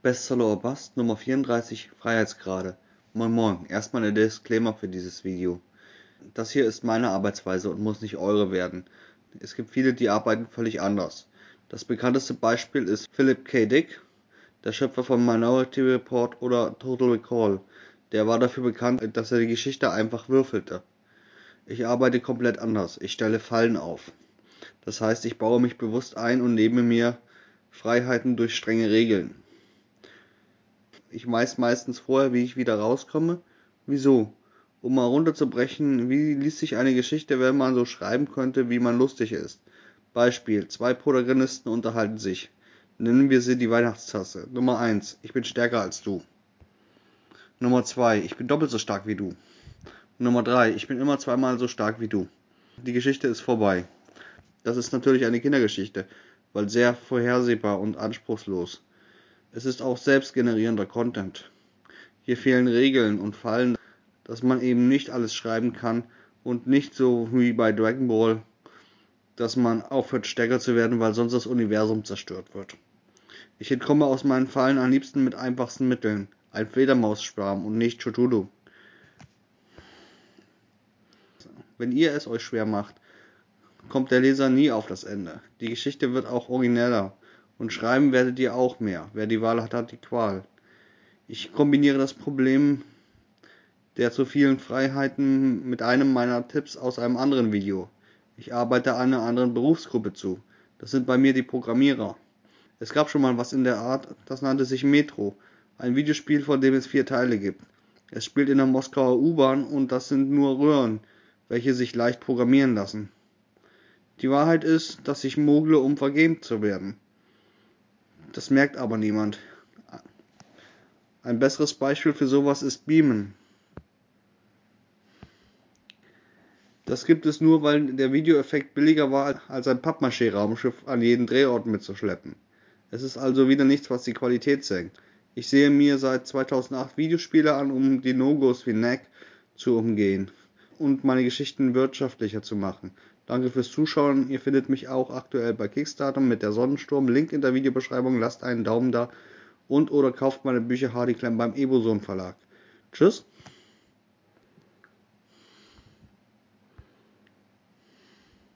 Bestseller or Bust Nummer 34 Freiheitsgrade. Moin Moin, erstmal ein Disclaimer für dieses Video. Das hier ist meine Arbeitsweise und muss nicht eure werden. Es gibt viele, die arbeiten völlig anders. Das bekannteste Beispiel ist Philip K. Dick, der Schöpfer von Minority Report oder Total Recall. Der war dafür bekannt, dass er die Geschichte einfach würfelte. Ich arbeite komplett anders. Ich stelle Fallen auf. Das heißt, ich baue mich bewusst ein und nehme mir Freiheiten durch strenge Regeln. Ich weiß meistens vorher, wie ich wieder rauskomme. Wieso? Um mal runterzubrechen, wie liest sich eine Geschichte, wenn man so schreiben könnte, wie man lustig ist. Beispiel, zwei Protagonisten unterhalten sich. Nennen wir sie die Weihnachtstasse. Nummer 1. Ich bin stärker als du. Nummer 2. Ich bin doppelt so stark wie du. Nummer 3. Ich bin immer zweimal so stark wie du. Die Geschichte ist vorbei. Das ist natürlich eine Kindergeschichte, weil sehr vorhersehbar und anspruchslos. Es ist auch selbstgenerierender Content. Hier fehlen Regeln und Fallen, dass man eben nicht alles schreiben kann und nicht so wie bei Dragon Ball, dass man aufhört stärker zu werden, weil sonst das Universum zerstört wird. Ich entkomme aus meinen Fallen am liebsten mit einfachsten Mitteln. Ein Fledermausschwarm und nicht Chutulu. Wenn ihr es euch schwer macht, kommt der Leser nie auf das Ende. Die Geschichte wird auch origineller und schreiben werdet ihr auch mehr. Wer die Wahl hat, hat die Qual. Ich kombiniere das Problem der zu vielen Freiheiten mit einem meiner Tipps aus einem anderen Video. Ich arbeite einer anderen Berufsgruppe zu. Das sind bei mir die Programmierer. Es gab schon mal was in der Art, das nannte sich Metro, ein Videospiel, von dem es vier Teile gibt. Es spielt in der Moskauer U-Bahn und das sind nur Röhren, welche sich leicht programmieren lassen. Die Wahrheit ist, dass ich mogle, um vergeben zu werden. Das merkt aber niemand. Ein besseres Beispiel für sowas ist Beamen. Das gibt es nur, weil der Videoeffekt billiger war, als ein Pappmaché-Raumschiff an jeden Drehort mitzuschleppen. Es ist also wieder nichts, was die Qualität senkt. Ich sehe mir seit 2008 Videospiele an, um die No-Gos wie Knack zu umgehen und meine Geschichten wirtschaftlicher zu machen. Danke fürs Zuschauen. Ihr findet mich auch aktuell bei Kickstarter mit der Sonnensturm. Link in der Videobeschreibung. Lasst einen Daumen da und oder kauft meine Bücher Hardy Clem beim Eboson Verlag. Tschüss.